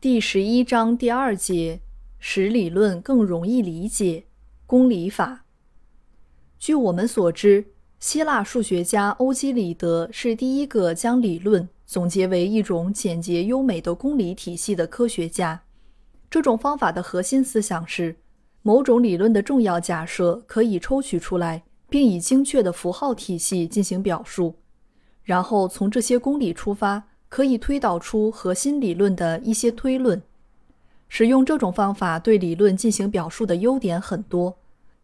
第十一章第二节，使理论更容易理解。公理法。据我们所知，希腊数学家欧几里得是第一个将理论总结为一种简洁优美的公理体系的科学家。这种方法的核心思想是，某种理论的重要假设可以抽取出来，并以精确的符号体系进行表述，然后从这些公理出发。可以推导出核心理论的一些推论。使用这种方法对理论进行表述的优点很多。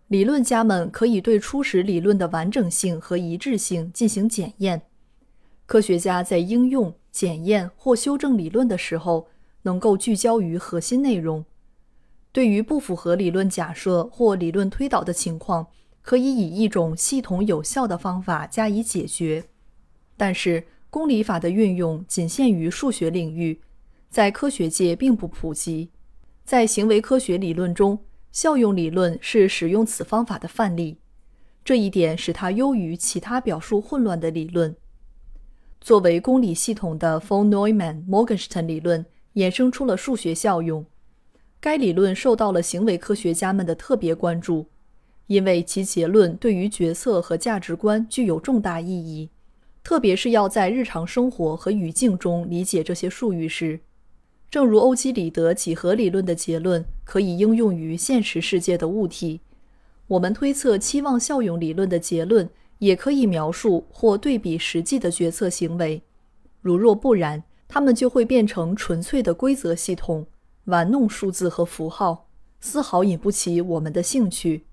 理论家们可以对初始理论的完整性和一致性进行检验。科学家在应用、检验或修正理论的时候，能够聚焦于核心内容。对于不符合理论假设或理论推导的情况，可以以一种系统有效的方法加以解决。但是，公理法的运用仅限于数学领域，在科学界并不普及。在行为科学理论中，效用理论是使用此方法的范例，这一点使它优于其他表述混乱的理论。作为公理系统的 von Neumann-Morgenstern 理论衍生出了数学效用。该理论受到了行为科学家们的特别关注，因为其结论对于决策和价值观具有重大意义。特别是要在日常生活和语境中理解这些术语时，正如欧几里得几何理论的结论可以应用于现实世界的物体，我们推测期望效用理论的结论也可以描述或对比实际的决策行为。如若不然，它们就会变成纯粹的规则系统，玩弄数字和符号，丝毫引不起我们的兴趣。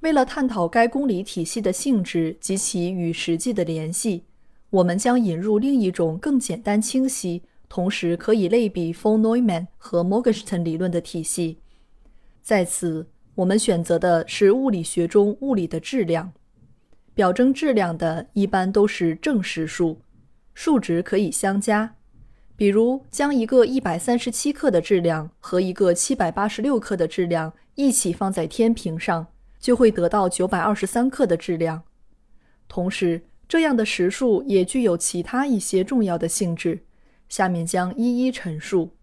为了探讨该公理体系的性质及其与实际的联系，我们将引入另一种更简单清晰，同时可以类比 von Neumann 和 Morgenstern 理论的体系。在此，我们选择的是物理学中物理的质量。表征质量的一般都是正实数，数值可以相加。比如，将一个137克的质量和一个786克的质量一起放在天平上。就会得到九百二十三克的质量。同时，这样的实数也具有其他一些重要的性质，下面将一一陈述。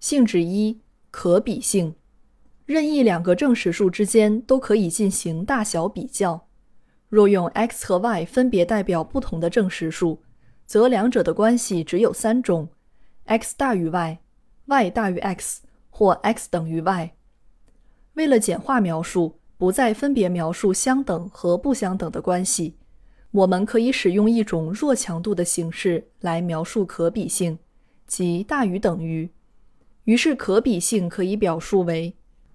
性质一：可比性。任意两个正实数之间都可以进行大小比较。若用 x 和 y 分别代表不同的正实数，则两者的关系只有三种：x 大于 y，y 大于 x，或 x 等于 y。为了简化描述。不再分别描述相等和不相等的关系，我们可以使用一种弱强度的形式来描述可比性，即大于等于。于是，可比性可以表述为：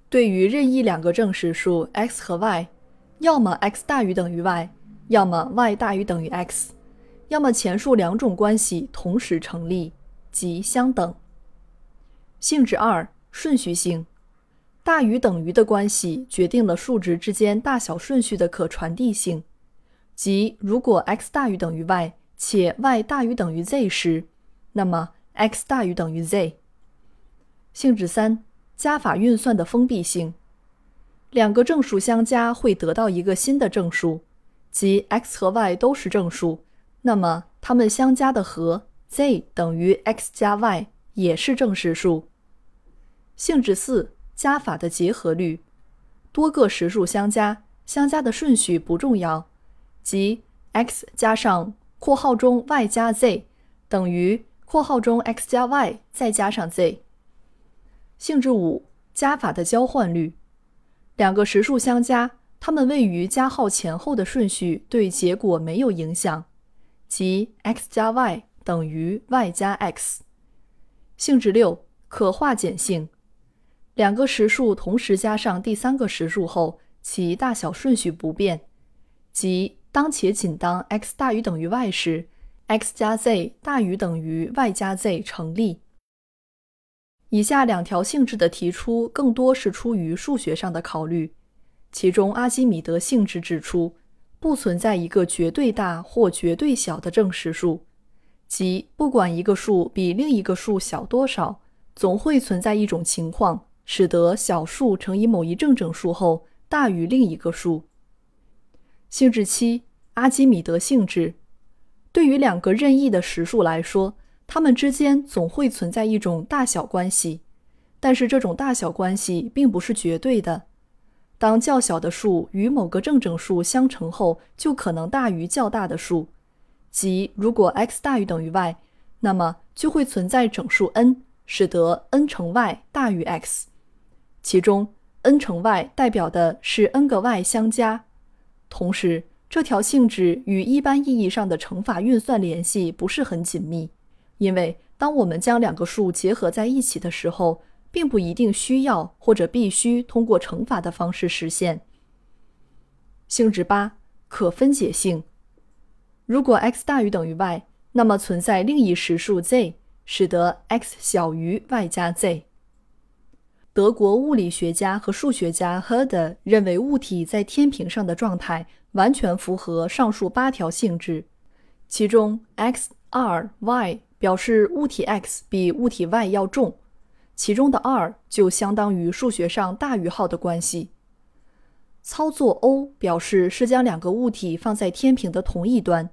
对于任意两个正实数 x 和 y，要么 x 大于等于 y，要么 y 大于等于 x，要么前述两种关系同时成立，即相等。性质二：顺序性。大于等于的关系决定了数值之间大小顺序的可传递性，即如果 x 大于等于 y 且 y 大于等于 z 时，那么 x 大于等于 z。性质三：加法运算的封闭性。两个正数相加会得到一个新的正数，即 x 和 y 都是正数，那么它们相加的和 z 等于 x 加 y 也是正实数。性质四。加法的结合律，多个实数相加，相加的顺序不重要，即 x 加上括号中 y 加 z 等于括号中 x 加 y 再加上 z。性质五，加法的交换律，两个实数相加，它们位于加号前后的顺序对结果没有影响，即 x 加 y 等于 y 加 x。性质六，可化简性。两个实数同时加上第三个实数后，其大小顺序不变，即当且仅当 x 大于等于 y 时，x 加 z 大于等于 y 加 z 成立。以下两条性质的提出更多是出于数学上的考虑。其中，阿基米德性质指出，不存在一个绝对大或绝对小的正实数，即不管一个数比另一个数小多少，总会存在一种情况，使得小数乘以某一正整数后大于另一个数。性质七：阿基米德性质。对于两个任意的实数来说，它们之间总会存在一种大小关系，但是这种大小关系并不是绝对的。当较小的数与某个正整数相乘后，就可能大于较大的数。即如果 x 大于等于 y，那么就会存在整数 n，使得 n 乘 y 大于 x。其中 n 乘 y 代表的是 n 个 y 相加。同时，这条性质与一般意义上的乘法运算联系不是很紧密，因为当我们将两个数结合在一起的时候。并不一定需要或者必须通过乘法的方式实现。性质八：可分解性。如果 x 大于等于 y，那么存在另一实数 z，使得 x 小于 y 加 z。德国物理学家和数学家 Herder 认为，物体在天平上的状态完全符合上述八条性质，其中 x、r、y 表示物体 x 比物体 y 要重。其中的 r 就相当于数学上大于号的关系。操作 O 表示是将两个物体放在天平的同一端。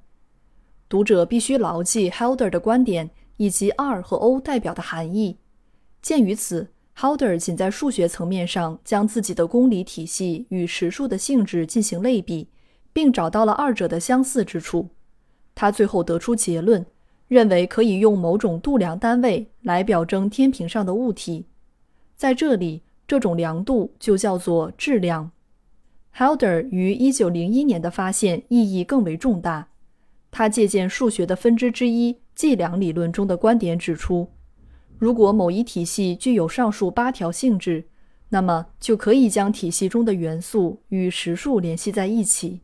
读者必须牢记 Helder 的观点以及 r 和 O 代表的含义。鉴于此，Helder 仅在数学层面上将自己的公理体系与实数的性质进行类比，并找到了二者的相似之处。他最后得出结论。认为可以用某种度量单位来表征天平上的物体，在这里，这种量度就叫做质量。Helder 于1901年的发现意义更为重大。他借鉴数学的分支之一计量理论中的观点，指出，如果某一体系具有上述八条性质，那么就可以将体系中的元素与实数联系在一起，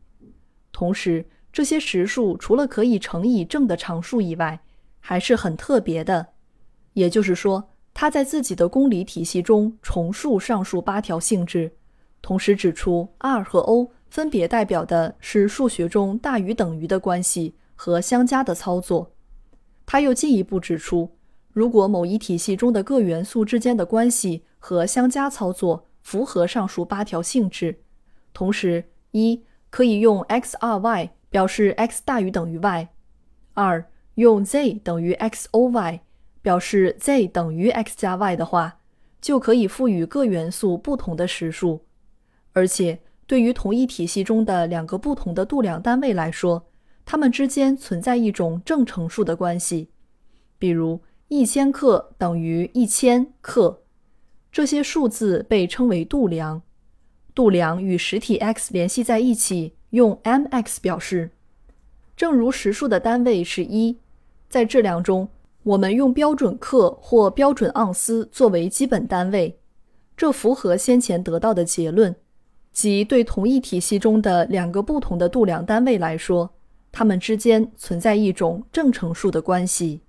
同时。这些实数除了可以乘以正的常数以外，还是很特别的。也就是说，他在自己的公理体系中重述上述八条性质，同时指出 r 和 o 分别代表的是数学中大于等于的关系和相加的操作。他又进一步指出，如果某一体系中的各元素之间的关系和相加操作符合上述八条性质，同时一可以用 x、r、y。表示 x 大于等于 y，二用 z 等于 x o y 表示 z 等于 x 加 y 的话，就可以赋予各元素不同的实数。而且，对于同一体系中的两个不同的度量单位来说，它们之间存在一种正乘数的关系。比如，一千克等于一千克，这些数字被称为度量。度量与实体 x 联系在一起。用 m_x 表示，正如实数的单位是一，在质量中，我们用标准克或标准盎司作为基本单位，这符合先前得到的结论，即对同一体系中的两个不同的度量单位来说，它们之间存在一种正乘数的关系。